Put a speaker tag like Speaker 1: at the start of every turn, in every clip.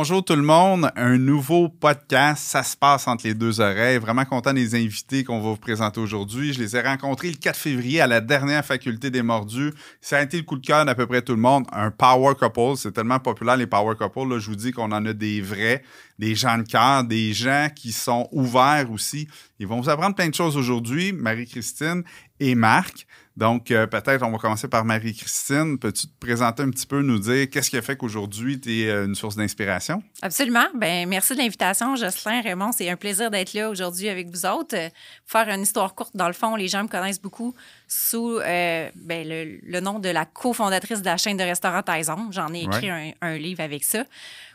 Speaker 1: Bonjour tout le monde, un nouveau podcast, ça se passe entre les deux oreilles. Vraiment content des invités qu'on va vous présenter aujourd'hui. Je les ai rencontrés le 4 février à la dernière faculté des mordus. Ça a été le coup de cœur d'à peu près tout le monde. Un power couple, c'est tellement populaire les power couples. Là, je vous dis qu'on en a des vrais, des gens de cœur, des gens qui sont ouverts aussi. Ils vont vous apprendre plein de choses aujourd'hui, Marie-Christine et Marc. Donc, euh, peut-être on va commencer par Marie-Christine. Peux-tu te présenter un petit peu, nous dire qu'est-ce qui a fait qu'aujourd'hui, tu es euh, une source d'inspiration?
Speaker 2: Absolument. Ben, merci de l'invitation, Jocelyn, Raymond. C'est un plaisir d'être là aujourd'hui avec vous autres. Pour faire une histoire courte, dans le fond, les gens me connaissent beaucoup sous euh, ben, le, nom de la cofondatrice de la chaîne de restaurants Taison. J'en ai écrit un, un livre avec ça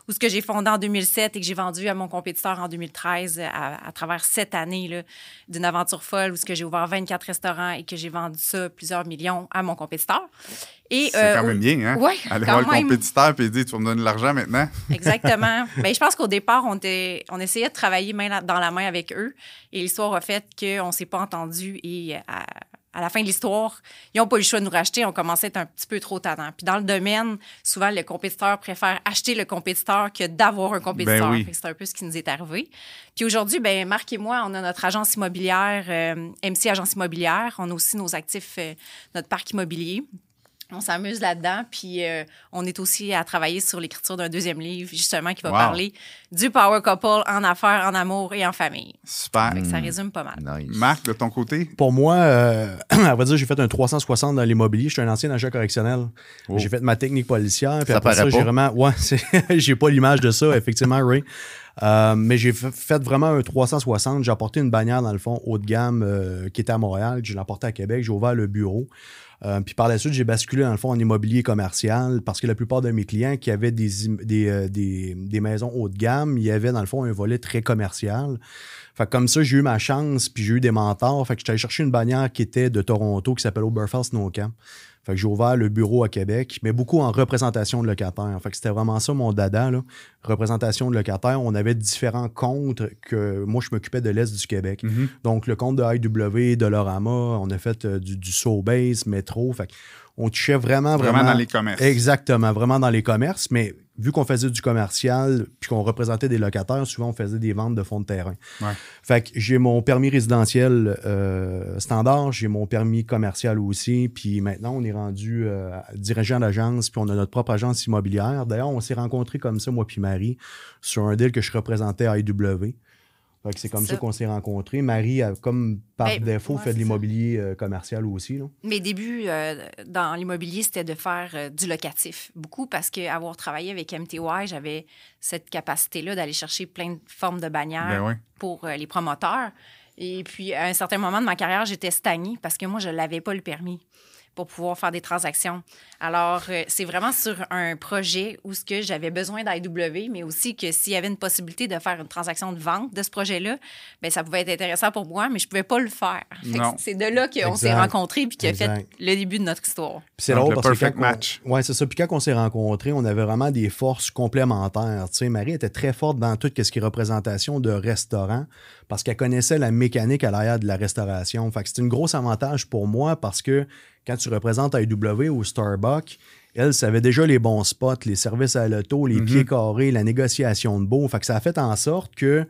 Speaker 2: ou ce que j'ai fondé en 2007 et que j'ai vendu à mon compétiteur en 2013 à, travers sept années d'une aventure folle où ce que j'ai ouvert 24 restaurants et que j'ai vendu ça plusieurs millions à mon compétiteur.
Speaker 1: C'est quand euh, même bien, hein?
Speaker 2: Oui,
Speaker 1: Aller voir le compétiteur et dire, tu vas me donner de l'argent maintenant.
Speaker 2: Exactement. Mais ben, je pense qu'au départ, on, était, on essayait de travailler main dans la main avec eux et l'histoire a fait qu'on ne s'est pas entendu et à, à la fin de l'histoire, ils n'ont pas eu le choix de nous racheter. On commençait à être un petit peu trop tardant. Puis dans le domaine, souvent, le compétiteur préfère acheter le compétiteur que d'avoir un compétiteur. Ben c'est un peu ce qui nous est arrivé. Puis aujourd'hui, ben, Marc et moi, on a notre agence immobilière, euh, MC Agence Immobilière. On a aussi nos actifs, euh, notre parc immobilier on s'amuse là-dedans. Puis euh, on est aussi à travailler sur l'écriture d'un deuxième livre, justement, qui va parler du power couple en affaires, en amour et en famille.
Speaker 1: Super.
Speaker 2: ça résume pas mal.
Speaker 1: Marc, de ton côté?
Speaker 3: Pour moi, euh, à vrai dire, j'ai fait un 360 dans l'immobilier. Je suis un ancien agent correctionnel. Oh. J'ai fait ma technique policière. Puis ça après ça, j'ai vraiment. Ouais, j'ai pas l'image de ça, effectivement, Ray. Euh, mais j'ai fait vraiment un 360. J'ai apporté une bannière, dans le fond, haut de gamme qui était à Montréal. Je l'ai apporté à Québec. J'ai ouvert le bureau. Euh, puis par la suite, j'ai basculé dans le fond en immobilier commercial parce que la plupart de mes clients qui avaient des, euh, des, des, maisons haut de gamme, il y avait dans le fond un volet très commercial. Fait comme ça, j'ai eu ma chance, puis j'ai eu des mentors. Fait que j'étais chercher une bannière qui était de Toronto qui s'appelle Oberfell Snowcamp. Fait que j'ai ouvert le bureau à Québec, mais beaucoup en représentation de locataires. Fait que c'était vraiment ça mon dada, là. représentation de locataires. On avait différents comptes que moi, je m'occupais de l'Est du Québec. Mm-hmm. Donc, le compte de IW, Dolorama, on a fait euh, du, du Soulbase, Métro. Fait on touchait vraiment, vraiment.
Speaker 1: Vraiment dans les commerces.
Speaker 3: Exactement, vraiment dans les commerces. Mais vu qu'on faisait du commercial puis qu'on représentait des locataires, souvent on faisait des ventes de fonds de terrain. Fait que j'ai mon permis résidentiel euh, standard, j'ai mon permis commercial aussi, puis maintenant on est rendu euh, dirigeant d'agence, puis on a notre propre agence immobilière. D'ailleurs, on s'est rencontrés comme ça, moi puis Marie, sur un deal que je représentais à IW c'est comme ça, qu'on s'est rencontrés. Marie, a, comme par ben, défaut, fait de l'immobilier euh, commercial aussi.
Speaker 2: Mes débuts euh, dans l'immobilier, c'était de faire euh, du locatif. Beaucoup parce qu'avoir travaillé avec MTY, j'avais cette capacité-là d'aller chercher plein de formes de bannières ben pour les promoteurs. Et puis, à un certain moment de ma carrière, j'étais stagnée parce que moi, je n'avais pas le permis pour pouvoir faire des transactions. Alors, euh, c'est vraiment sur un projet où ce que j'avais besoin d'IW, mais aussi que s'il y avait une possibilité de faire une transaction de vente de ce projet-là, ben ça pouvait être intéressant pour moi, mais je pouvais pas le faire. C'est de là qu'on s'est rencontrés puis qui a fait le début de notre histoire.
Speaker 3: C'est
Speaker 1: drôle parce perfect match.
Speaker 3: Oui, c'est ça. Puis quand on s'est rencontrés, on avait vraiment des forces complémentaires. Tu sais, Marie était très forte dans tout ce qui est représentation de restaurant parce qu'elle connaissait la mécanique à l'arrière de la restauration. Fait que c'est un gros avantage pour moi parce que quand tu représentes AEW ou Starbucks, elle savait déjà les bons spots, les services à l'auto, les mhm. pieds carrés, la négociation de beau. Fait que ça a fait en sorte que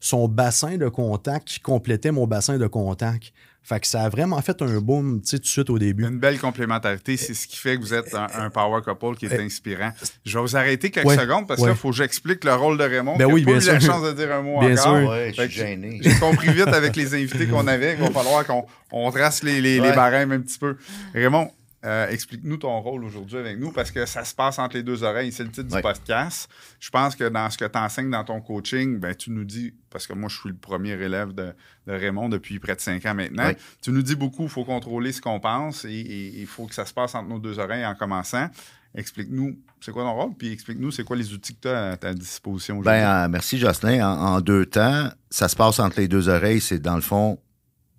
Speaker 3: son bassin de contact complétait mon bassin de contact. Fait que ça a vraiment fait un boom tout de suite au début.
Speaker 1: Une belle complémentarité, c'est ce qui fait que vous êtes un, power couple qui est inspirant. Je vais vous arrêter quelques secondes parce qu'il faut que j'explique le rôle de Raymond.
Speaker 3: Ben oui, bien pas
Speaker 1: eu la chance de dire un mot
Speaker 3: bien
Speaker 1: encore.
Speaker 3: Sûr.
Speaker 1: je suis J'ai compris vite avec les invités qu'on avait qu'il va falloir qu'on on trace les, les, les barèmes un petit peu. Raymond, euh, explique-nous ton rôle aujourd'hui avec nous parce que ça se passe entre les deux oreilles. C'est le titre du podcast. Je pense que dans ce que tu enseignes dans ton coaching, ben, tu nous dis, parce que moi, je suis le premier élève de, Raymond depuis près de cinq ans maintenant, tu nous dis beaucoup, il faut contrôler ce qu'on pense et il faut que ça se passe entre nos deux oreilles en commençant. Explique-nous, c'est quoi ton rôle, puis explique-nous, c'est quoi les outils que tu as à ta disposition
Speaker 4: aujourd'hui. Ben, euh, merci, Jocelyn. En, en, deux temps, ça se passe entre les deux oreilles. C'est dans le fond,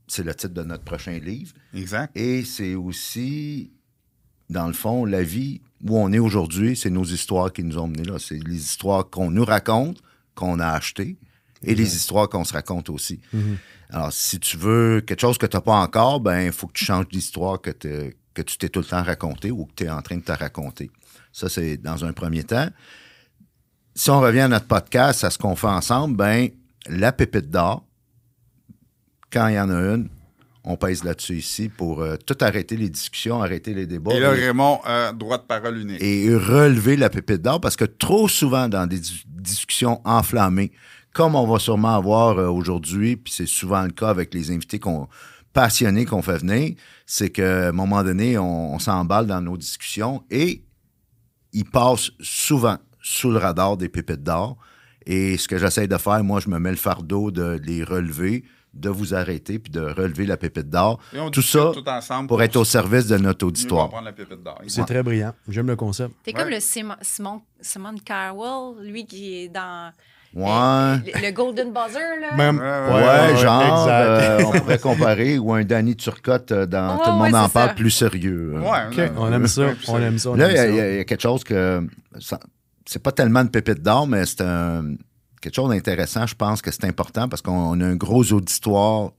Speaker 4: c'est le titre de notre prochain livre.
Speaker 1: Exact.
Speaker 4: Et c'est aussi dans le fond, la vie où on est aujourd'hui, c'est nos histoires qui nous ont menés là. C'est les histoires qu'on nous raconte, qu'on a achetées, et les histoires qu'on se raconte aussi. Mhm. Alors, si tu veux quelque chose que tu n'as pas encore, ben il faut que tu changes l'histoire que, que tu t'es tout le temps raconté ou que tu es en train de te raconter. Ça, c'est dans un premier temps. si on revient à notre podcast, à ce qu'on fait ensemble, ben la pépite d'or, quand il y en a une, on pèse là-dessus ici pour euh, tout arrêter les discussions, arrêter les débats.
Speaker 1: Et là, Raymond, droit de parole unique.
Speaker 4: Et relever la pépite d'or, parce que trop souvent dans des discussions enflammées, comme on va sûrement avoir euh, aujourd'hui, puis c'est souvent le cas avec les invités qu'on passionnés qu'on fait venir, c'est qu'à un moment donné, on, s'emballe dans nos discussions et ils passent souvent sous le radar des pépites d'or. Et ce que j'essaie de faire, moi, je me mets le fardeau de les relever, de vous arrêter puis de relever la pépite d'or. Tout ça pour, être au service de notre auditoire.
Speaker 3: C'est très brillant. J'aime le concept.
Speaker 2: T'es comme le Simon, Simon Carwell, lui qui est dans
Speaker 4: Ouais.
Speaker 2: Le, Golden Buzzer, là.
Speaker 4: Même, ouais, genre, euh, on pourrait comparer, ou un Danny Turcotte euh, dans Tout le monde en parle plus sérieux.
Speaker 3: Ouais, on aime ça. On aime ça.
Speaker 4: là, il y, a quelque chose que. C'est pas tellement une pépite d'or, mais c'est un, quelque chose d'intéressant. Je pense que c'est important parce qu'on a un gros auditoire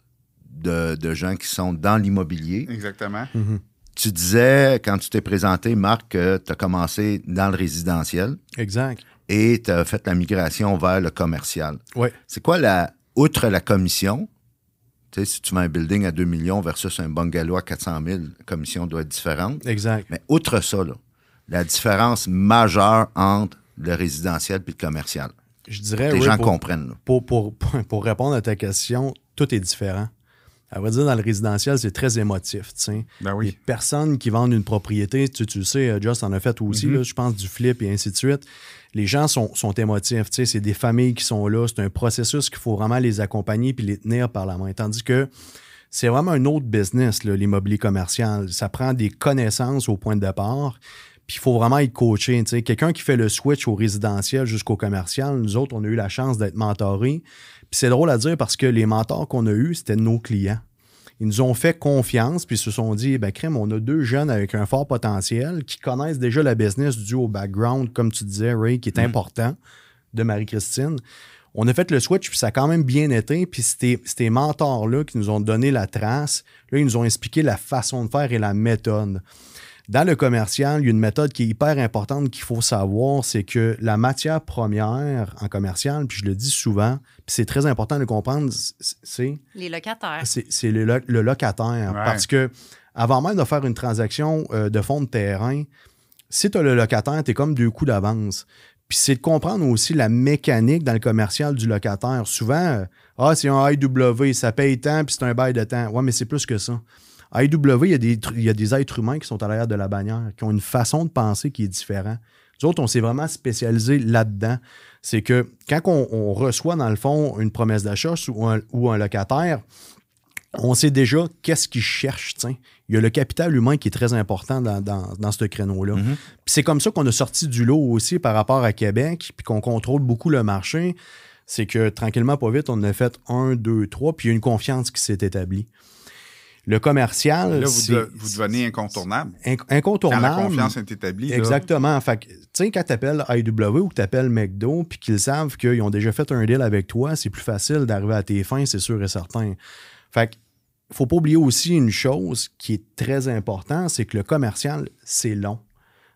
Speaker 4: de, de, gens qui sont dans l'immobilier.
Speaker 1: Exactement.
Speaker 3: Mm-hmm.
Speaker 4: Tu disais, quand tu t'es présenté, Marc, que tu as commencé dans le résidentiel.
Speaker 3: Exact
Speaker 4: et tu as fait la migration vers le commercial.
Speaker 3: Oui.
Speaker 4: C'est quoi la. Outre la commission, tu sais, si tu mets un building à 2 millions versus un bungalow à 400 000, la commission doit être différente.
Speaker 3: Exact.
Speaker 4: Mais outre ça, la différence majeure entre le résidentiel et le commercial.
Speaker 3: Je dirais.
Speaker 4: Les gens comprennent.
Speaker 3: Pour, pour, pour, répondre à ta question, tout est différent. À vrai dire, dans le résidentiel, c'est très émotif.
Speaker 1: Ben oui.
Speaker 3: Les personnes qui vendent une propriété, tu, tu sais, Just en a fait aussi, mm-hmm. je pense, du flip et ainsi de suite les gens sont, sont émotifs. C'est des familles qui sont là. C'est un processus qu'il faut vraiment les accompagner puis les tenir par la main. Tandis que c'est vraiment un autre business, l'immobilier commercial. Ça prend des connaissances au point de départ. Puis il faut vraiment être coaché. Quelqu'un qui fait le switch au résidentiel jusqu'au commercial, nous autres, on a eu la chance d'être mentorés. Puis c'est drôle à dire parce que les mentors qu'on a eus, c'était nos clients. Ils nous ont fait confiance, puis ils se sont dit, ben crème, on a deux jeunes avec un fort potentiel qui connaissent déjà la business dû au background, comme tu disais, Ray, qui est mm. important, de Marie-Christine. On a fait le switch, puis ça a quand même bien été. Puis c'était ces mentors-là qui nous ont donné la trace. Là, ils nous ont expliqué la façon de faire et la méthode. Dans le commercial, il y a une méthode qui est hyper importante qu'il faut savoir, c'est que la matière première en commercial, puis je le dis souvent, puis c'est très important de comprendre, c'est...
Speaker 2: Les locataires.
Speaker 3: C'est le, locataire. Parce que avant même de faire une transaction euh, de fonds de terrain, si tu as le locataire, tu es comme deux coups d'avance. Puis c'est de comprendre aussi la mécanique dans le commercial du locataire. Souvent, euh, ah, c'est un IW, ça paye tant, puis c'est un bail de temps. Ouais, mais c'est plus que ça. AEW, il y, a des, il y a des êtres humains qui sont à l'arrière de la bannière, qui ont une façon de penser qui est différente. Nous autres, on s'est vraiment spécialisé là-dedans. C'est que quand on, reçoit, dans le fond, une promesse d'achat ou un, ou un locataire, on sait déjà qu'est-ce qu'il cherche. Il y a le capital humain qui est très important dans, ce créneau-là. Mm-hmm. C'est comme ça qu'on a sorti du lot aussi par rapport à Québec, puis qu'on contrôle beaucoup le marché. C'est que tranquillement, pas vite, on a fait un, deux, trois, puis il y a une confiance qui s'est établie. Le commercial.
Speaker 1: Là, vous, devenez incontournable.
Speaker 3: incontournable.
Speaker 1: Quand la confiance est établie.
Speaker 3: Exactement. Fait tu sais, quand tu appelles IW ou que tu appelles McDo, puis qu'ils savent qu'ils ont déjà fait un deal avec toi, c'est plus facile d'arriver à tes fins, c'est sûr et certain. Fait que, faut pas oublier aussi une chose qui est très importante, c'est que le commercial, c'est long.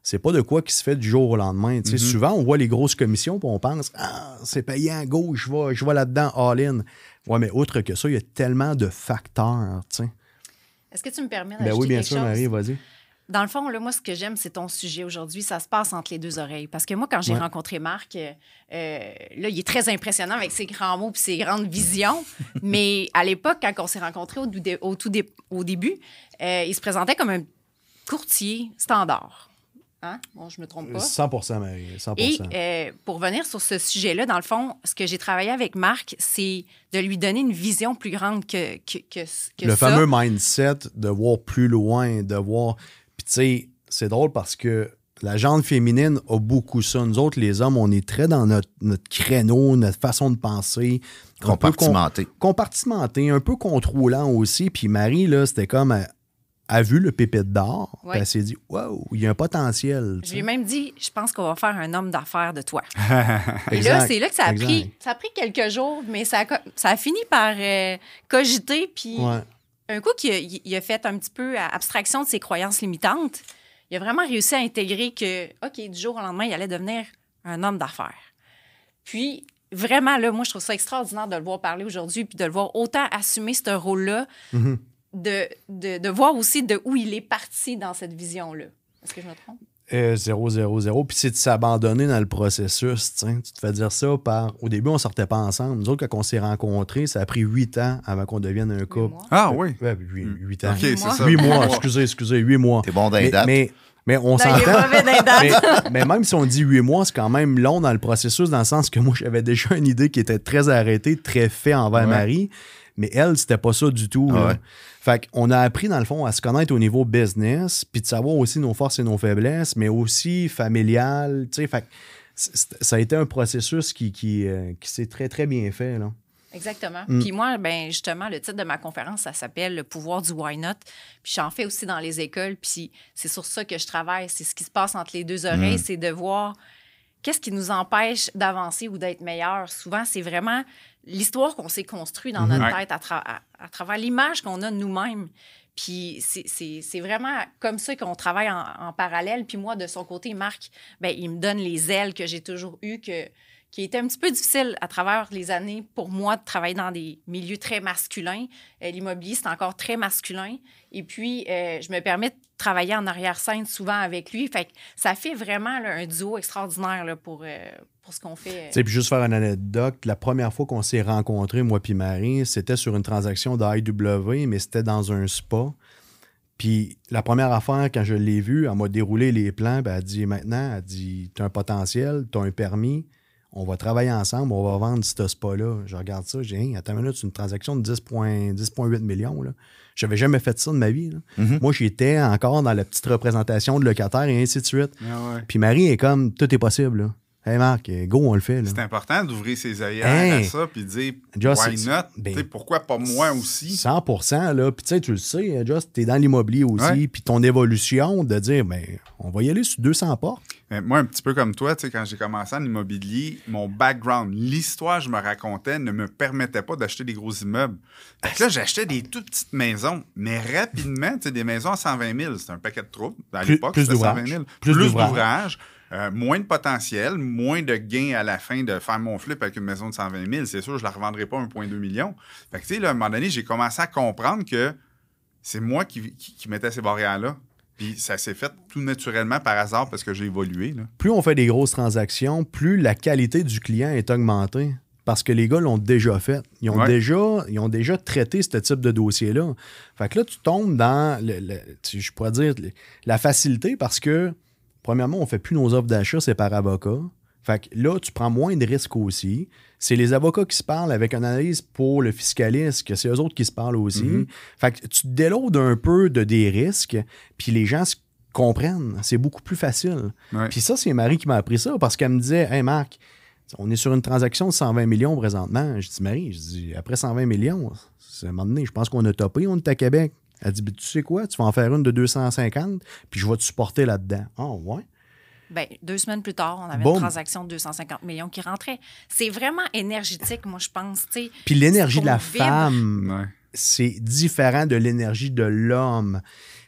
Speaker 3: C'est pas de quoi qui se fait du jour au lendemain. Mm-hmm. Souvent, on voit les grosses commissions et on pense Ah, c'est payant, go, je vais, je vais là-dedans, all-in. Ouais, mais autre que ça, il y a tellement de facteurs. sais.
Speaker 2: Est-ce que tu me permets
Speaker 3: ben Oui, bien sûr, Marie, vas-y.
Speaker 2: Dans le fond, là, moi, ce que j'aime, c'est ton sujet aujourd'hui. Ça se passe entre les deux oreilles. Parce que moi, quand j'ai rencontré Marc, euh, là, il est très impressionnant avec ses grands mots et ses grandes visions. mais à l'époque, quand on s'est rencontrés au, au, tout au début, euh, il se présentait comme un courtier standard. Hein? Bon, je me trompe pas. 100
Speaker 3: Marie, 100
Speaker 2: Et euh, pour venir sur ce sujet-là, dans le fond, ce que j'ai travaillé avec Marc, c'est de lui donner une vision plus grande que, que, que,
Speaker 3: Le fameux mindset de voir plus loin, de voir... Puis tu sais, c'est drôle parce que la gente féminine a beaucoup ça. Nous autres, les hommes, on est très dans notre, notre créneau, notre façon de penser.
Speaker 4: Compartimenté.
Speaker 3: compartimenté, un peu contrôlant aussi. Puis Marie, là, c'était comme a vu le pépite d'or, elle s'est dit Wow, il y a un potentiel.
Speaker 2: Je lui ai même dit Je pense qu'on va faire un homme d'affaires de toi. Et là, c'est là que ça a, pris, ça a pris quelques jours, mais ça a, ça a fini par euh, cogiter. Puis un coup qu'il a, a, fait un petit peu abstraction de ses croyances limitantes, il a vraiment réussi à intégrer que, OK, du jour au lendemain, il allait devenir un homme d'affaires. Puis, vraiment, là, moi, je trouve ça extraordinaire de le voir parler aujourd'hui, puis de le voir autant assumer ce rôle-là, mm-hmm. De, de, de, voir aussi de où il est parti dans cette vision-là. Est-ce que je me trompe?
Speaker 3: 0, 0, 0. Puis c'est de s'abandonner dans le processus. Tu te fais dire ça par. Au début, on sortait pas ensemble. Nous autres, quand on s'est rencontrés, ça a pris huit ans avant qu'on devienne un couple.
Speaker 1: Ah oui.
Speaker 3: Ouais, 8, ans.
Speaker 1: OK, c'est ça.
Speaker 3: 8 mois, excusez, excusez, 8 mois.
Speaker 4: T'es bon d'un
Speaker 3: mais, mais, on s'entend. mais, mais même si on dit 8 mois, c'est quand même long dans le processus, dans le sens que moi, j'avais déjà une idée qui était très arrêtée, très fait envers Marie. Mais elle, c'était pas ça du tout. Ah fait qu'on a appris, dans le fond, à se connaître au niveau business, puis de savoir aussi nos forces et nos faiblesses, mais aussi familial. Fait ça a été un processus qui, qui, euh, qui s'est très, très bien fait. Là.
Speaker 2: Exactement. Mm. Puis moi, ben justement, le titre de ma conférence, ça s'appelle Le pouvoir du why not. Puis j'en fais aussi dans les écoles. Puis c'est sur ça que je travaille. C'est ce qui se passe entre les deux oreilles, mm. c'est de voir qu'est-ce qui nous empêche d'avancer ou d'être meilleur? Souvent, c'est vraiment l'histoire qu'on s'est construite dans notre mhm. tête à, travers l'image qu'on a de nous-mêmes. Puis c'est vraiment comme ça qu'on travaille en, parallèle. Puis moi, de son côté, Marc, ben, il me donne les ailes que j'ai toujours eues, que, qui était un petit peu difficile à travers les années pour moi de travailler dans des milieux très masculins. Euh, l'immobilier, c'est encore très masculin. Et puis, euh, je me permets de travailler en arrière-scène souvent avec lui. Fait que ça fait vraiment un duo extraordinaire pour, euh, pour ce qu'on fait.
Speaker 3: puis juste faire une anecdote, la première fois qu'on s'est rencontrés, moi puis Marie, c'était sur une transaction d'IW, mais c'était dans un spa. Puis la première affaire, quand je l'ai vue, elle m'a déroulé les plans, ben, elle dit maintenant, elle dit, tu as un potentiel, tu as un permis, on va travailler ensemble, on va vendre ce spa-là. Je regarde ça, j'ai dit, attends une minute, c'est une transaction de 10,8 millions. Là. J'avais jamais fait ça de ma vie. Mm-hmm. Moi, j'étais encore dans la petite représentation de locataire et ainsi de suite.
Speaker 1: Ah
Speaker 3: Puis Marie est comme, tout est possible. Là. Hey Marc, go, on le fait.
Speaker 1: C'est important d'ouvrir ses yeux à ça puis de dire why not? Ben, pourquoi pas moi aussi?
Speaker 3: 100 là. Puis tu sais, tu le sais, Just, tu es dans l'immobilier aussi. Puis ton évolution de dire, ben, on va y aller sur 200 portes.
Speaker 1: moi, un petit peu comme toi, quand j'ai commencé en immobilier, mon background, l'histoire que je me racontais ne me permettait pas d'acheter des gros immeubles. Fait que là, j'achetais des toutes petites maisons, mais rapidement, des maisons à 120 000, c'était un paquet de troubles. À l'époque, c'était 120 000. Plus, plus d'ouvrages. Euh, moins de potentiel, moins de gains à la fin de faire mon flip avec une maison de 120 000. C'est sûr, je ne la revendrai pas 1,2 million. Fait que, tu sais, à un moment donné, j'ai commencé à comprendre que c'est moi qui, qui, mettais ces barrières-là. Puis ça s'est fait tout naturellement par hasard parce que j'ai évolué.
Speaker 3: Plus on fait des grosses transactions, plus la qualité du client est augmentée. Parce que les gars l'ont déjà fait. Ils ont, déjà, ils ont déjà traité ce type de dossier-là. Fait que là, tu tombes dans, le, je pourrais dire, la facilité parce que Premièrement, on ne fait plus nos offres d'achat, c'est par avocat. Fait que là, tu prends moins de risques aussi. C'est les avocats qui se parlent avec une analyse pour le fiscaliste, que c'est eux autres qui se parlent aussi. Fait que tu te déloades un peu de des risques, puis les gens se comprennent. C'est beaucoup plus facile. Puis ça, c'est Marie qui m'a appris ça parce qu'elle me disait Hey Marc, on est sur une transaction de 120 millions présentement. Je dis Marie, je dis après 120 millions, c'est un moment donné, je pense qu'on a topé, on est à Québec. Elle dit, ben, tu sais quoi, tu vas en faire une de 250, puis je vais te supporter là-dedans. Ah, oh, ouais.
Speaker 2: Bien, deux semaines plus tard, on avait une transaction de 250 millions qui rentrait. C'est vraiment énergétique, moi, je pense.
Speaker 3: Puis l'énergie de la femme, c'est différent de l'énergie de l'homme.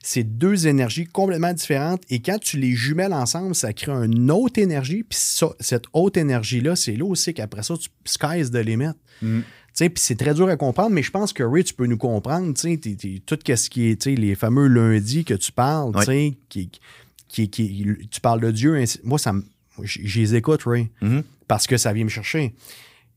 Speaker 3: C'est deux énergies complètement différentes. Et quand tu les jumelles ensemble, ça crée une autre énergie. Puis cette haute énergie-là, c'est là aussi qu'après ça, tu sky's the limit. Mm. Puis c'est très dur à comprendre, mais je pense que Ray, tu peux nous comprendre. Tout ce qui est les fameux lundis que tu parles, qui, qui, tu parles de Dieu. Moi, ça je les écoute, Ray, mm-hmm. parce que ça vient me chercher.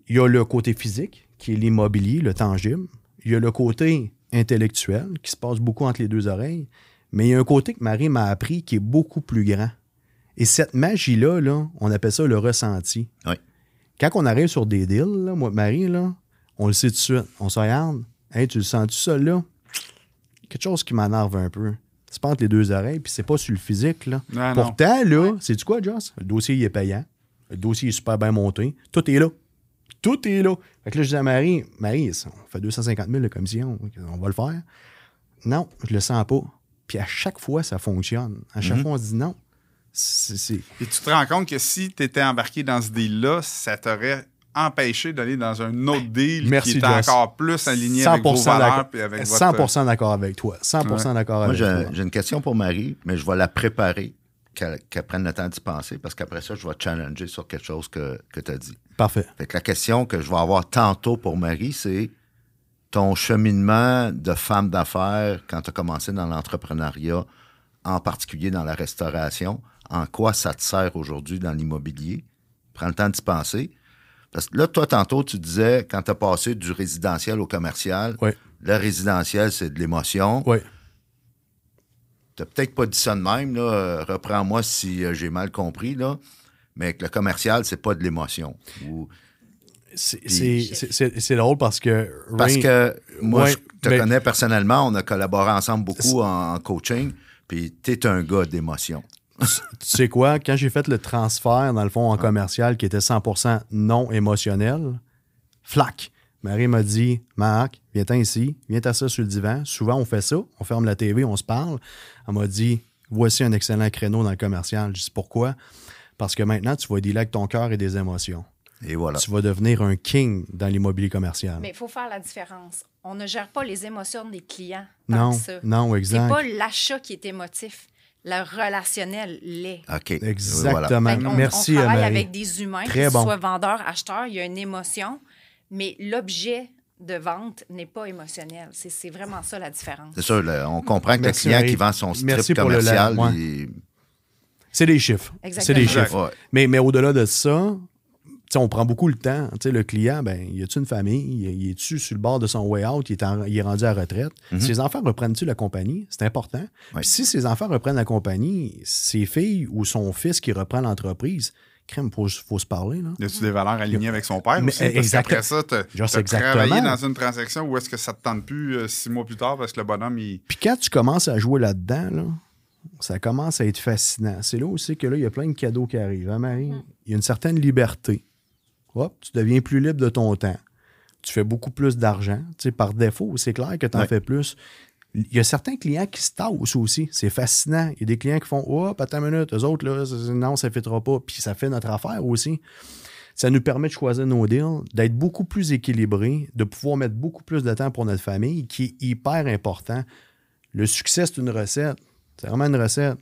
Speaker 3: Il y a le côté physique, qui est l'immobilier, le tangible. Il y a le côté intellectuel, qui se passe beaucoup entre les deux oreilles. Mais il y a un côté que Marie m'a appris qui est beaucoup plus grand. Et cette magie-là, là, on appelle ça le ressenti. Quand on arrive sur des deals, moi, Marie, là, on le sait tout de suite. On se regarde. Hey, tu le sens-tu ça là? Quelque chose qui m'énerve un peu. C'est pas entre les deux oreilles, puis c'est pas sur le physique. Là. Pourtant, là, c'est du quoi, Joss? Le dossier il est payant. Le dossier est super bien monté. Tout est là. Tout est là. Fait que là, je dis à Marie, Marie, on fait 250 000 de commission. On va le faire. Non, je le sens pas. Puis à chaque fois, ça fonctionne. À chaque mhm. fois, on se dit non.
Speaker 1: Et tu te rends compte que si tu étais embarqué dans ce deal-là, ça t'aurait empêcher d'aller dans un autre deal qui est encore plus aligné avec vos valeurs et avec
Speaker 3: 100% d'accord avec toi. 100% d'accord avec
Speaker 4: toi. Moi, j'ai une question pour Marie, mais je vais la préparer, qu'elle prenne le temps d'y penser, parce qu'après ça, je vais challenger sur quelque chose que, que tu as dit.
Speaker 3: Parfait.
Speaker 4: Fait que la question que je vais avoir tantôt pour Marie, c'est ton cheminement de femme d'affaires quand tu as commencé dans l'entrepreneuriat, en particulier dans la restauration, en quoi ça te sert aujourd'hui dans l'immobilier? Prends le temps d'y penser. Parce que là, toi, tantôt, tu disais, quand tu as passé du résidentiel au commercial, le résidentiel, c'est de l'émotion.
Speaker 3: Oui.
Speaker 4: Tu n'as peut-être pas dit ça de même, là. Reprends-moi si euh, j'ai mal compris, là. Mais que le commercial, c'est pas de l'émotion.
Speaker 3: C'est drôle parce que.
Speaker 4: parce que moi, je te connais personnellement, on a collaboré ensemble beaucoup en, coaching, puis tu es un gars d'émotion.
Speaker 3: Tu sais quoi, quand j'ai fait le transfert, dans le fond, en commercial, qui était 100% non émotionnel, flac. Marie m'a dit Marc, viens-t'en ici, viens t'asseoir sur le divan. Souvent, on fait ça, on ferme la TV, on se parle. Elle m'a dit Voici un excellent créneau dans le commercial. Je dis Pourquoi? Parce que maintenant, tu vas dealer avec ton cœur et des émotions.
Speaker 4: Et voilà.
Speaker 3: Tu vas devenir un king dans l'immobilier commercial.
Speaker 2: Mais il faut faire la différence. On ne gère pas les émotions des clients.
Speaker 3: Non,
Speaker 2: ça.
Speaker 3: non, exact.
Speaker 2: C'est pas l'achat qui est émotif. Le relationnel l'est.
Speaker 4: OK.
Speaker 3: Exactement. Merci,
Speaker 2: on travaille avec des humains, Très bon. soient vendeurs, acheteurs, il y a une émotion, mais l'objet de vente n'est pas émotionnel. C'est vraiment ça la différence.
Speaker 4: C'est sûr, on comprend que le client qui vend son strip commercial,
Speaker 3: c'est des chiffres. C'est des chiffres. Mais, mais au-delà de ça, on prend beaucoup le temps. le client, ben, y a-tu une famille? Y est-tu sur le bord de son way out? Il est, rendu à retraite? Mhm. Ses enfants reprennent-tu la compagnie? C'est important. si ses enfants reprennent la compagnie, ses filles ou son fils qui reprend l'entreprise, crème, il faut, se parler. Là.
Speaker 1: Y a-tu des valeurs alignées avec son père aussi? Exactement. Parce après ça, tu as travaillé dans une transaction où est-ce que ça te tente plus euh, six mois plus tard parce que le bonhomme, il...
Speaker 3: Puis quand tu commences à jouer là-dedans, là, ça commence à être fascinant. C'est là aussi que là, il y a plein de cadeaux qui arrivent. Hein, Marie? Mm. Il y a une certaine liberté tu deviens plus libre de ton temps. Tu fais beaucoup plus d'argent. par défaut, c'est clair que tu en fais plus. Il y a certains clients qui se tassent aussi. C'est fascinant. Il y a des clients qui font Hop, attends une minute, eux autres, là, non, ça ne fêtera pas. Puis ça fait notre affaire aussi. Ça nous permet de choisir nos deals, d'être beaucoup plus équilibrés, de pouvoir mettre beaucoup plus de temps pour notre famille, qui est hyper important. Le succès, c'est une recette. C'est vraiment une recette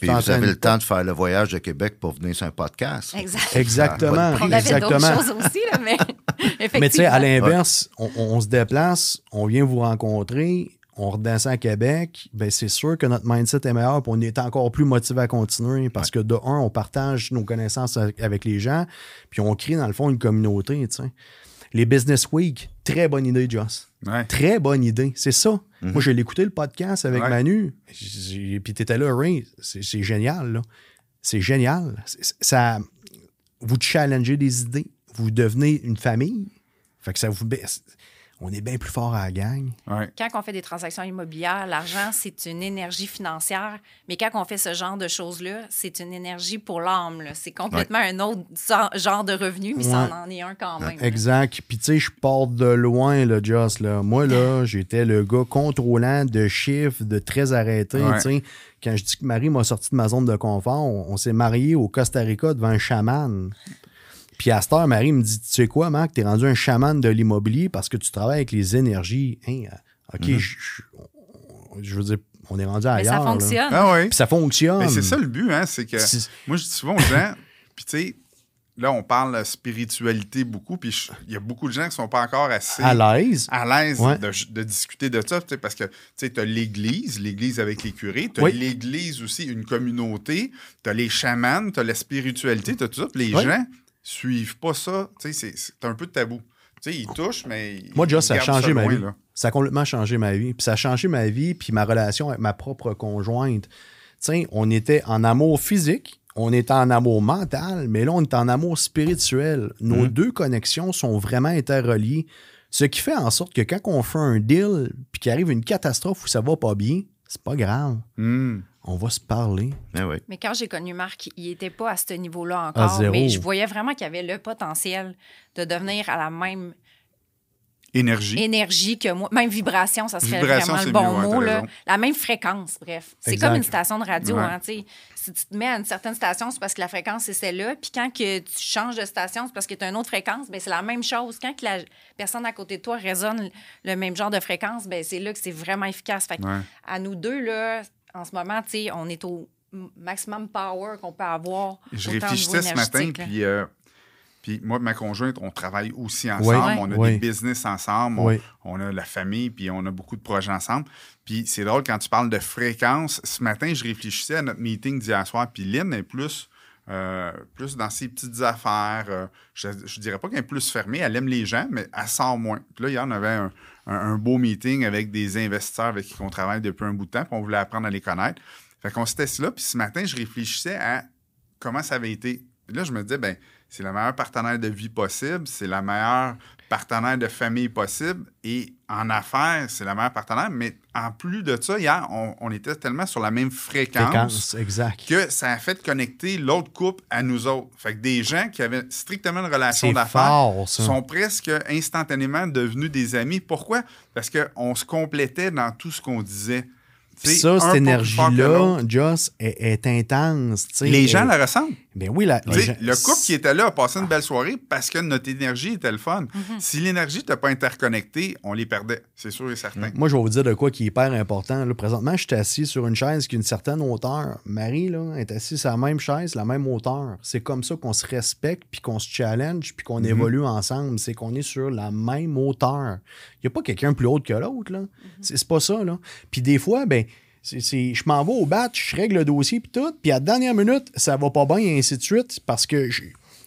Speaker 4: puis vous avez le temps de faire le voyage de Québec pour venir sur un podcast.
Speaker 3: Exactement.
Speaker 2: On avait d'autres choses aussi, là, mais
Speaker 3: Mais tu sais, à l'inverse, on, se déplace, on vient vous rencontrer, on redescend à Québec, ben c'est sûr que notre mindset est meilleur, puis on est encore plus motivé à continuer parce que de un, on partage nos connaissances avec les gens, puis on crée dans le fond une communauté, tu sais. Les Business Week, très bonne idée, Joss. Très bonne idée. C'est ça. Mhm. Moi, j'ai écouté le podcast avec Manu. Puis tu étais là, Ray. C'est génial, là. C'est génial. Ça, vous challengez des idées. Vous devenez une famille. Fait que ça vous baisse on est bien plus fort à la gang.
Speaker 2: Quand on fait des transactions immobilières, l'argent, c'est une énergie financière, mais quand on fait ce genre de choses-là, c'est une énergie pour l'âme. C'est complètement un autre genre de revenu, mais ça en est un quand même.
Speaker 3: Exact. Puis tu sais, je pars de loin, là, Joss. Là. Moi, là, j'étais le gars contrôlant de chiffres, de très arrêté. Quand je dis que Marie m'a sorti de ma zone de confort, on s'est marié au Costa Rica devant un chaman. Puis à cette heure, Marie me dit Tu sais quoi, Marc, t'es rendu un chaman de l'immobilier parce que tu travailles avec les énergies. Hein, euh, OK, mhm. je, veux dire, on est rendu ailleurs.
Speaker 2: Mais ça fonctionne.
Speaker 1: Ah
Speaker 3: Puis ça fonctionne.
Speaker 1: Mais c'est ça le but, hein, c'est que moi, je dis souvent aux gens, puis tu sais, là, on parle de spiritualité beaucoup, puis il y a beaucoup de gens qui sont pas encore assez
Speaker 3: à l'aise,
Speaker 1: à l'aise de, discuter de ça, parce que tu as l'Église, l'Église avec les curés, tu as l'Église aussi, une communauté, tu as les chamans, tu as la spiritualité, tu as tout ça, les gens suivent pas ça, c'est un peu tabou. Tu sais, ils touchent, mais.
Speaker 3: Moi, déjà, ça a changé ma vie. Ça a complètement changé ma vie. Puis ça a changé ma vie, puis ma relation avec ma propre conjointe. On était en amour physique, on était en amour mental, mais là, on est en amour spirituel. Nos mm. deux connexions sont vraiment interreliées. Ce qui fait en sorte que quand on fait un deal, puis qu'il arrive une catastrophe où ça va pas bien, c'est pas grave.
Speaker 1: Mm
Speaker 3: on va se parler.
Speaker 4: Eh
Speaker 2: mais quand j'ai connu Marc, il n'était pas à ce niveau-là encore. Mais je voyais vraiment qu'il avait le potentiel de devenir à la même
Speaker 1: énergie,
Speaker 2: énergie que moi. Même vibration, ça serait vraiment le bon mot. La même fréquence, bref. C'est comme une station de radio. Hein, si tu te mets à une certaine station, c'est parce que la fréquence, c'est celle-là. Puis quand que tu changes de station, c'est parce que tu as une autre fréquence. Ben, c'est la même chose. Quand que la personne à côté de toi résonne le même genre de fréquence, ben, c'est là que c'est vraiment efficace. Fait à nous deux, là, en ce moment, on est au maximum power qu'on peut avoir.
Speaker 1: Je réfléchissais ce matin, puis euh, Puis moi, ma conjointe, on travaille aussi ensemble. On a des business ensemble. On, a la famille, puis on a beaucoup de projets ensemble. Puis c'est drôle quand tu parles de fréquence. Ce matin, je réfléchissais à notre meeting d'hier soir. Puis Lynn est plus, euh, plus dans ses petites affaires. Euh, je, ne dirais pas qu'elle est plus fermée. Elle aime les gens, mais elle sort moins. Puis là, hier, on avait un, beau meeting avec des investisseurs avec qui on travaille depuis un bout de temps. Puis on voulait apprendre à les connaître. Fait qu'on s'était là. Puis ce matin, je réfléchissais à comment ça avait été. là, je me disais, ben c'est le meilleur partenaire de vie possible, c'est la meilleure partenaire de famille possible. Et en affaires, c'est la meilleure partenaire. Mais en plus de ça, hier, on, était tellement sur la même fréquence, que ça a fait connecter l'autre couple à nous autres. Fait que des gens qui avaient strictement une relation d'affaires sont presque instantanément devenus des amis. Pourquoi? Parce qu'on se complétait dans tout ce qu'on disait
Speaker 3: ça, cette énergie-là, Joss, est, intense.
Speaker 1: Les gens la ressentent.
Speaker 3: Ben oui, la,
Speaker 1: le couple qui était là a passé une belle soirée parce que notre énergie était le fun. Mhm. Si l'énergie n'était pas interconnectée, on les perdait, c'est sûr et certain.
Speaker 3: Moi, je vais vous dire de quoi qui est hyper important. Là, présentement, je suis assis sur une chaise qui a une certaine hauteur. Marie là, est assise sur la même chaise, la même hauteur. C'est comme ça qu'on se respecte, puis qu'on se challenge, puis qu'on mhm. évolue ensemble. C'est qu'on est sur la même hauteur. Il n'y a pas quelqu'un plus haut que l'autre. là. Mhm. C'est pas ça. là. Puis des fois, ben je m'en vais au bat, je règle le dossier puis tout, puis à la dernière minute, ça va pas bien et ainsi de suite parce que je,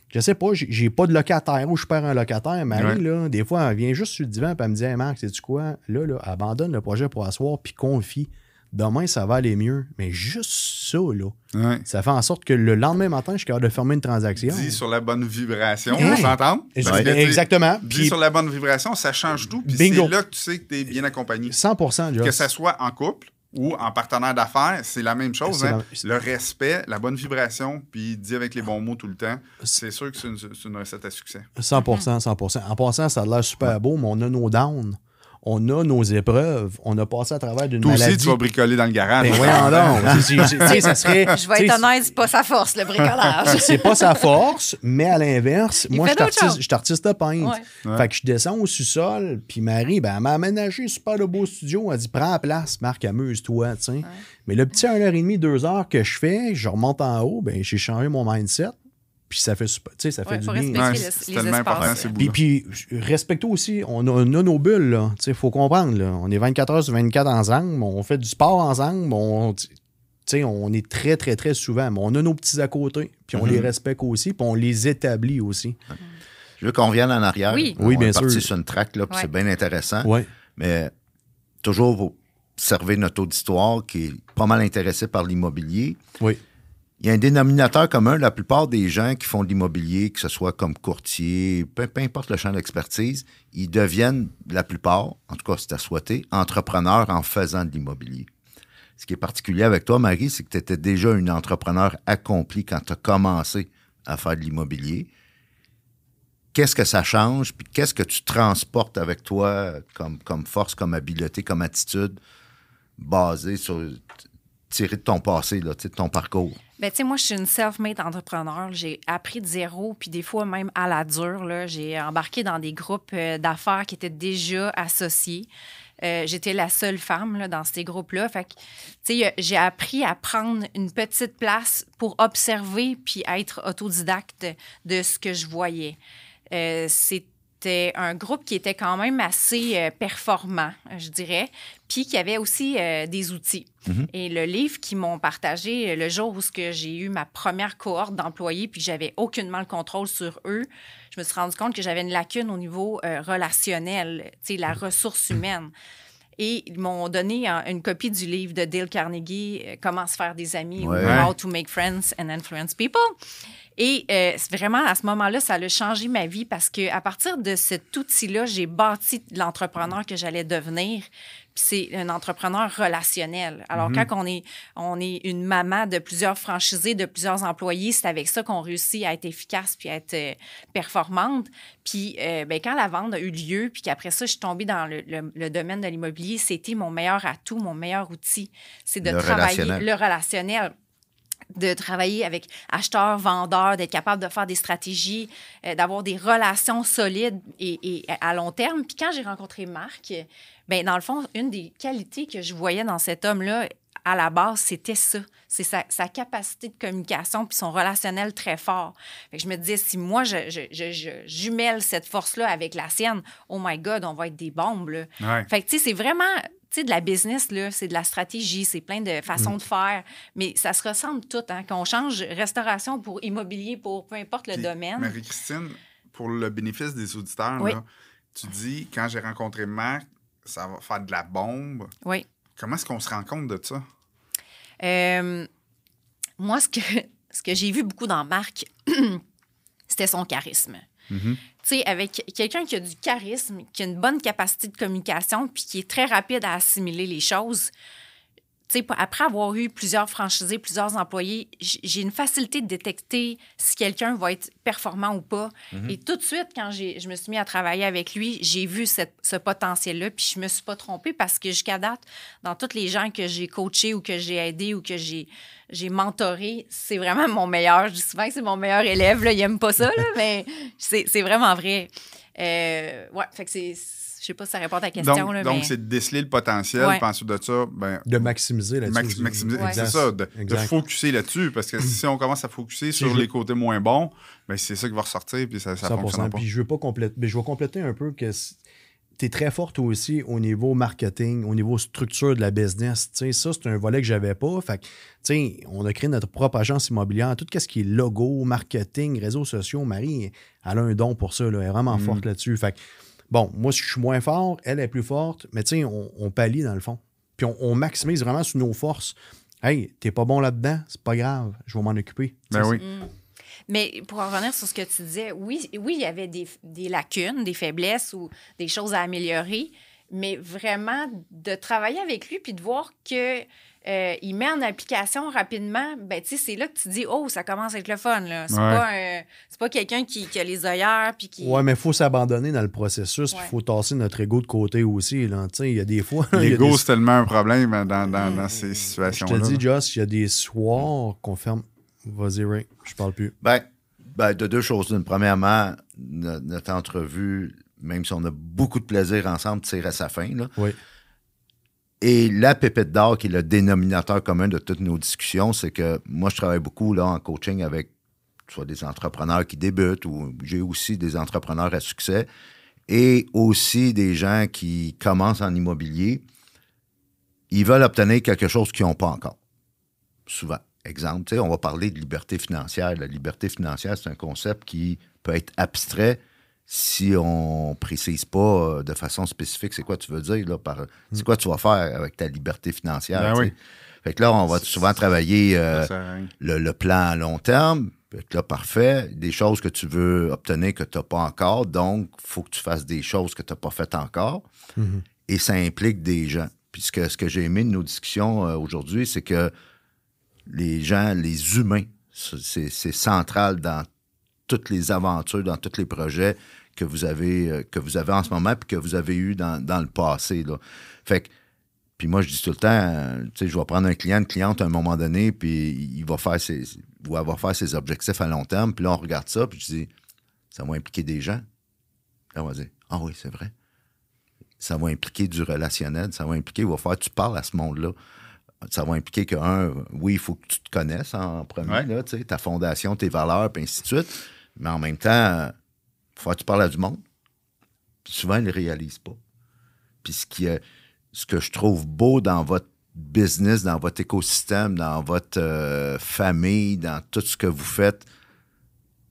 Speaker 3: je sais pas, j'ai pas de locataire ou je perds un locataire. Marie, là, des fois, elle vient juste sur le divan et elle me dit hey Marc, sais-tu quoi? Là, là, abandonne le projet pour asseoir puis confie. Demain, ça va aller mieux. Mais juste ça, là, ça fait en sorte que le lendemain matin, je suis capable de fermer une transaction.
Speaker 1: Dis sur la bonne vibration, on s'entend?
Speaker 3: Exactement.
Speaker 1: Dis sur la bonne vibration, ça change tout. Puis c'est là que tu sais que tu es bien accompagné.
Speaker 3: 100
Speaker 1: Que ce soit en couple, ou en partenaire d'affaires, c'est la même chose. Hein? Le respect, la bonne vibration, puis dire avec les bons mots tout le temps, c'est sûr que c'est une, recette à succès.
Speaker 3: 100% 100% En passant, ça a l'air super beau, mais on a nos downs on a nos épreuves, on a passé à travers d'une maladie.
Speaker 1: Toi aussi, tu vas bricoler dans le garage.
Speaker 3: Ben voyons donc. ça serait,
Speaker 2: je vais être honnête, c'est pas sa force, le bricolage.
Speaker 3: c'est pas sa force, mais à l'inverse, moi, je suis artiste, de peintre. Fait que je descends au sous-sol, puis Marie, ben, elle m'a aménagé un super beau studio. Elle dit Prends la place, Marc, amuse-toi. Mais le petit 1h30, 2 heures que je fais, je remonte en haut, ben, j'ai changé mon mindset. Puis ça fait, ça fait du bien.
Speaker 1: c'est tellement important,
Speaker 3: Puis, puis respectons aussi, on a, nos bulles, Il faut comprendre, là. On est 24 heures sur 24 ensemble, on fait du sport ensemble, on, on est très, très, très souvent, mais on a nos petits à côté, puis on les mhm. respecte aussi, puis on les établit aussi.
Speaker 4: Je veux qu'on revienne en arrière.
Speaker 3: Oui, oui bien sûr.
Speaker 4: sur une track, là, c'est bien intéressant.
Speaker 3: Oui.
Speaker 4: Mais toujours vous observer notre auditoire qui est pas mal intéressé par l'immobilier.
Speaker 3: Oui
Speaker 4: il y a un dénominateur commun. La plupart des gens qui font de l'immobilier, que ce soit comme courtier, peu, importe le champ d'expertise, ils deviennent, la plupart, en tout cas c'est à souhaiter, entrepreneurs en faisant de l'immobilier. Ce qui est particulier avec toi, Marie, c'est que tu étais déjà une entrepreneur accomplie quand tu as commencé à faire de l'immobilier. Qu'est-ce que ça change? Puis qu'est-ce que tu transportes avec toi comme, comme force, comme habileté, comme attitude basée sur tiré de ton passé, là, de ton parcours?
Speaker 2: Ben, tu sais, moi, je suis une self-made entrepreneur. J'ai appris de zéro, puis des fois même à la dure. J'ai embarqué dans des groupes euh, d'affaires qui étaient déjà associés. Euh, j'étais la seule femme là, dans ces groupes-là. Fait que, tu sais, j'ai appris à prendre une petite place pour observer puis être autodidacte de ce que je voyais. Euh, c'est c'était un groupe qui était quand même assez euh, performant, je dirais, puis qui avait aussi euh, des outils. Mm-hmm. Et le livre qu'ils m'ont partagé le jour où j'ai eu ma première cohorte d'employés, puis j'avais aucunement le contrôle sur eux, je me suis rendu compte que j'avais une lacune au niveau euh, relationnel, tu sais, la ressource humaine. Et ils m'ont donné une copie du livre de Dale Carnegie, Comment se faire des amis, How to Make Friends and Influence People. Et euh, vraiment, à ce moment-là, ça a changé ma vie parce que à partir de cet outil-là, j'ai bâti l'entrepreneur que j'allais devenir. Puis c'est un entrepreneur relationnel. Alors, mhm. quand on est, on est une maman de plusieurs franchisés, de plusieurs employés, c'est avec ça qu'on réussit à être efficace puis à être euh, performante. Puis, euh, ben, quand la vente a eu lieu, puis qu'après ça, je suis tombée dans le, le, domaine de l'immobilier, c'était mon meilleur atout, mon meilleur outil. C'est de travailler le relationnel de travailler avec acheteurs, vendeurs, d'être capable de faire des stratégies, euh, d'avoir des relations solides et, à long terme. Puis quand j'ai rencontré Marc, ben dans le fond, une des qualités que je voyais dans cet homme-là, à la base, c'était ça. C'est sa, capacité de communication puis son relationnel très fort. Fait que je me disais, si moi, je, je, jumelle cette force-là avec la sienne, oh my God, on va être des bombes. Là. Fait que, tu sais, c'est vraiment sais, de la business, là, c'est de la stratégie, c'est plein de façons mm. de faire, mais ça se ressemble tout, hein, qu'on change restauration pour immobilier, pour peu importe le domaine.
Speaker 1: Marie-Christine, pour le bénéfice des auditeurs, là, tu dis, quand j'ai rencontré Marc, ça va faire de la bombe.
Speaker 2: Oui.
Speaker 1: Comment est-ce qu'on se rend compte de ça?
Speaker 2: Euh, moi, ce que, ce que j'ai vu beaucoup dans Marc, c'était son charisme. Mm-hmm. Avec quelqu'un qui a du charisme, qui a une bonne capacité de communication, puis qui est très rapide à assimiler les choses, après avoir eu plusieurs franchisés, plusieurs employés, j'ai une facilité de détecter si quelqu'un va être performant ou pas. Mhm. Et tout de suite, quand je me suis mis à travailler avec lui, j'ai vu ce potentiel-là, puis je me suis pas trompée parce que jusqu'à date, dans tous les gens que j'ai coachés ou que j'ai aidés ou que j'ai j'ai mentoré, c'est vraiment mon meilleur. Je dis souvent que c'est mon meilleur élève. Là. Il n'aime pas ça, mais c'est vraiment vrai. Euh, ouais, fait que c'est sais pas si ça répond à ta question.
Speaker 1: Donc, donc c'est de déceler le potentiel, ouais. puis ensuite de ça, ben,
Speaker 3: de maximiser là-dessus.
Speaker 1: maximiser, c'est ça, de, de focuser là-dessus, parce que si on commence à focuser sur les côtés moins bons, ben, c'est ça qui va ressortir, puis ça, ça fonctionne pas.
Speaker 3: Puis je veux pas compléter, mais je vais compléter un peu que tu es très forte aussi au niveau marketing, au niveau structure de la business. ça, c'est un volet que j'avais pas. Fait on a créé notre propre agence immobilière. Tout ce qui est logo, marketing, réseaux sociaux, Marie, elle a un don pour ça. Elle est vraiment mm. forte là-dessus. Fait Bon, moi, je suis moins fort, elle est plus forte, mais tu sais, on, on, pallie dans le fond. Puis on, maximise vraiment sur nos forces. Hey, t'es pas bon là-dedans, c'est pas grave, je vais m'en occuper.
Speaker 1: Ben oui. Mm.
Speaker 2: Mais pour en revenir sur ce que tu disais, oui, oui, il y avait des, des lacunes, des faiblesses ou des choses à améliorer, mais vraiment de travailler avec lui puis de voir que euh, il met en application rapidement, ben, c'est là que tu dis, oh, ça commence à être le fun. C'est pas, pas quelqu'un qui, a les œillères. Puis qui...
Speaker 3: Ouais, mais il faut s'abandonner dans le processus. Il faut tasser notre ego de côté aussi. Il y a des fois.
Speaker 1: L'ego, c'est tellement un problème dans, dans, dans ces situations-là.
Speaker 3: Je te dis, Joss, il y a des soirs qu'on ferme. Vas-y, Ray, je parle plus.
Speaker 4: Ben, ben, de deux choses. premièrement, notre, entrevue, même si on a beaucoup de plaisir ensemble, tire à sa fin. Là.
Speaker 3: Oui.
Speaker 4: Et la pépite d'or, qui est le dénominateur commun de toutes nos discussions, c'est que moi, je travaille beaucoup là, en coaching avec soit des entrepreneurs qui débutent ou j'ai aussi des entrepreneurs à succès et aussi des gens qui commencent en immobilier. Ils veulent obtenir quelque chose qu'ils n'ont pas encore. Souvent. Exemple, on va parler de liberté financière. La liberté financière, c'est un concept qui peut être abstrait, si on précise pas euh, de façon spécifique c'est quoi tu veux dire, là, par, c'est quoi tu vas faire avec ta liberté financière.
Speaker 1: Ben
Speaker 4: fait que là, on va souvent travailler euh, le, plan à long terme. Fait que là, parfait. Des choses que tu veux obtenir que tu n'as pas encore. Donc, il faut que tu fasses des choses que tu n'as pas faites encore.
Speaker 3: Mm-hmm.
Speaker 4: Et ça implique des gens. Puisque ce que j'ai aimé de nos discussions euh, aujourd'hui, c'est que les gens, les humains, c'est central dans toutes les aventures, dans tous les projets que vous avez, euh, que vous avez en ce moment puis que vous avez eu dans, le passé. Là. Fait que, puis moi, je dis tout le temps, euh, tu sais, je vais prendre un client, une cliente à un moment donné, puis il va faire ses, va avoir faire ses objectifs à long terme. Puis là, on regarde ça, puis je dis, ça va impliquer des gens. Là, on va dire, ah oui, c'est vrai. Ça va impliquer du relationnel, ça va impliquer, il va faire, tu parles à ce monde-là. Ça va impliquer que, un, oui, il faut que tu te connaisses en premier, là, ta fondation, tes valeurs, puis ainsi de suite. Mais en même temps, il faut que tu parles à du monde. souvent, ils ne le réalisent pas. Puis ce, qui est, ce que je trouve beau dans votre business, dans votre écosystème, dans votre euh, famille, dans tout ce que vous faites,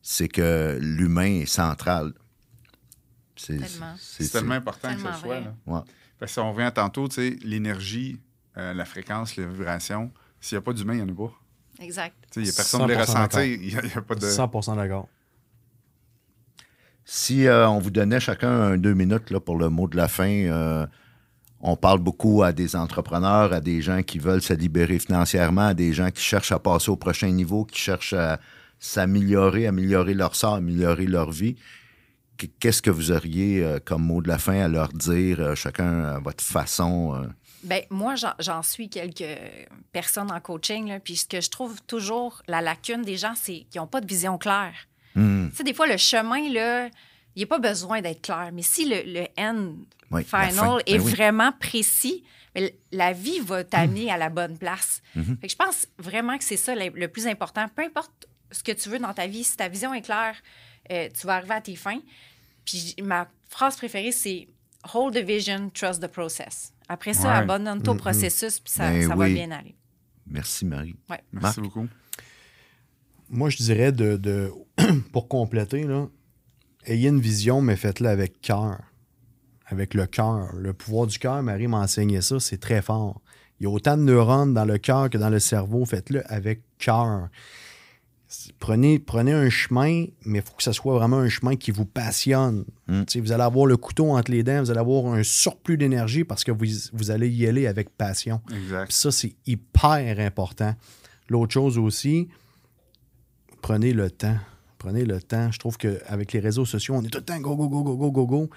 Speaker 4: c'est que l'humain est central.
Speaker 1: C'est tellement important que ce soit. Là. Parce que si on revient tantôt, tu sais, l'énergie, euh, la fréquence, les vibrations, s'il n'y a pas d'humain, il n'y en a pas.
Speaker 2: Exact.
Speaker 1: Il n'y a personne qui les ressentir. Il n'y a, a, pas de... 100
Speaker 3: d'accord.
Speaker 4: Si euh, on vous donnait chacun deux minutes pour le mot de la fin, euh, on parle beaucoup à des entrepreneurs, à des gens qui veulent se libérer financièrement, à des gens qui cherchent à passer au prochain niveau, qui cherchent à s'améliorer, améliorer leur sort, améliorer leur vie. Qu'est-ce que vous auriez euh, comme mot de la fin à leur dire, chacun à votre façon?
Speaker 2: Bien, moi, j'en suis quelques personnes en coaching, là, puis ce que je trouve toujours la lacune des gens, c'est qu'ils n'ont pas de vision claire.
Speaker 4: Hmm.
Speaker 2: Tu sais, des fois, le chemin, là, il n'y a pas besoin d'être clair. Mais si le, le end final est ben vraiment précis, mais la vie va t'amener à la bonne place. Fait que je pense vraiment que c'est ça le, le plus important. Peu importe ce que tu veux dans ta vie, si ta vision est claire, euh, tu vas arriver à tes fins. Puis ma phrase préférée, c'est Hold the vision, trust the process. Après ça,
Speaker 1: Ouais.
Speaker 2: abandonne-toi au
Speaker 3: Mhm.
Speaker 2: processus, puis ça,
Speaker 4: Ben
Speaker 2: ça va bien aller.
Speaker 4: Merci, Marie.
Speaker 2: Ouais.
Speaker 1: Merci
Speaker 4: Marc?
Speaker 1: beaucoup.
Speaker 3: Moi, je dirais de, de pour compléter, là, ayez une vision, mais faites-la avec cœur. Avec le cœur. Le pouvoir du cœur, Marie m'a enseigné ça, c'est très fort. Il y a autant de neurones dans le cœur que dans le cerveau. Faites-le avec cœur. Prenez, prenez un chemin, mais il faut que ce soit vraiment un chemin qui vous passionne.
Speaker 4: Mm.
Speaker 3: Vous allez avoir le couteau entre les dents, vous allez avoir un surplus d'énergie parce que vous, vous allez y aller avec passion.
Speaker 1: Exact.
Speaker 3: Puis ça, c'est hyper important. L'autre chose aussi, prenez le temps. Prenez le temps. Je trouve qu'avec les réseaux sociaux, on est tout le temps go, go, go, go, go, go, go.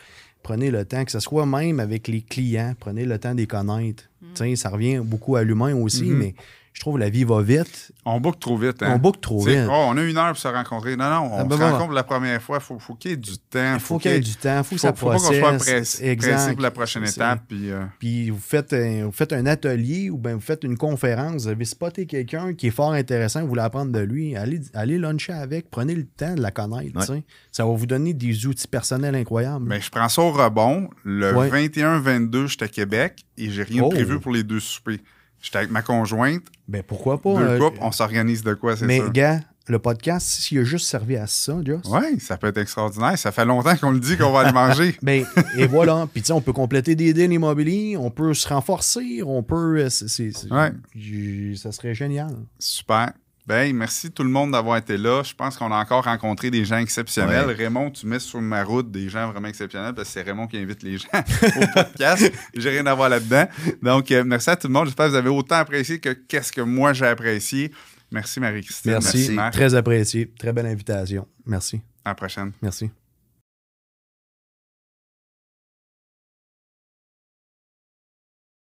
Speaker 3: Prenez le temps, que ce soit même avec les clients, prenez le temps de les connaître. Sais, Ça revient beaucoup à l'humain aussi,
Speaker 1: Mhm.
Speaker 3: mais je trouve que la vie va vite.
Speaker 1: On boucle trop vite. Hein?
Speaker 3: On boucle trop vite.
Speaker 1: oh, on a une heure pour se rencontrer. Non, non, on
Speaker 3: Ah, ben
Speaker 1: se rencontre la première fois. Il faut, faut qu'il y ait du temps.
Speaker 3: Il faut qu'il y ait du temps, il faut que ça
Speaker 1: faut pas qu'on soit
Speaker 3: processe.
Speaker 1: pressé,
Speaker 3: Exact.
Speaker 1: pressé pour la prochaine étape. Puis, euh,
Speaker 3: Puis vous faites, un, vous faites un atelier ou bien vous faites une conférence, vous avez spoté quelqu'un qui est fort intéressant, vous voulez apprendre de lui, allez, allez luncher avec, prenez le temps de la connaître.
Speaker 4: Ouais.
Speaker 3: Ça va vous donner des outils personnels incroyables.
Speaker 1: ben, je prends ça au rebond. Le
Speaker 3: Ouais.
Speaker 1: 21-22, j'étais à Québec et j'ai rien
Speaker 3: Oh.
Speaker 1: de prévu pour les deux soupers. J'étais avec ma conjointe,
Speaker 3: Ben pourquoi pas?
Speaker 1: deux
Speaker 3: euh,
Speaker 1: couples, on s'organise de quoi, c'est
Speaker 3: mais gars, le podcast, s'il a juste servi à ça.
Speaker 1: Oui, ça peut être extraordinaire. Ça fait longtemps qu'on le dit qu'on va aller manger.
Speaker 3: Ben, et voilà. Puis, tu sais, on peut compléter des deals immobiliers, on peut se renforcer, on peut. euh,
Speaker 1: Ouais.
Speaker 3: j- Ça serait génial.
Speaker 1: Super. Ben, merci tout le monde d'avoir été là. Je pense qu'on a encore rencontré des gens exceptionnels.
Speaker 4: Ouais.
Speaker 1: Raymond, tu mets sur ma route des gens vraiment exceptionnels parce que c'est Raymond qui invite les gens au podcast. J'ai rien à voir là-dedans. Donc, euh, merci à tout le monde. J'espère que vous avez autant apprécié que qu'est-ce que moi j'ai apprécié. Merci Marie-Christine.
Speaker 3: Merci.
Speaker 1: Marc.
Speaker 3: Très apprécié. Très belle invitation. Merci.
Speaker 1: À la prochaine.
Speaker 3: Merci.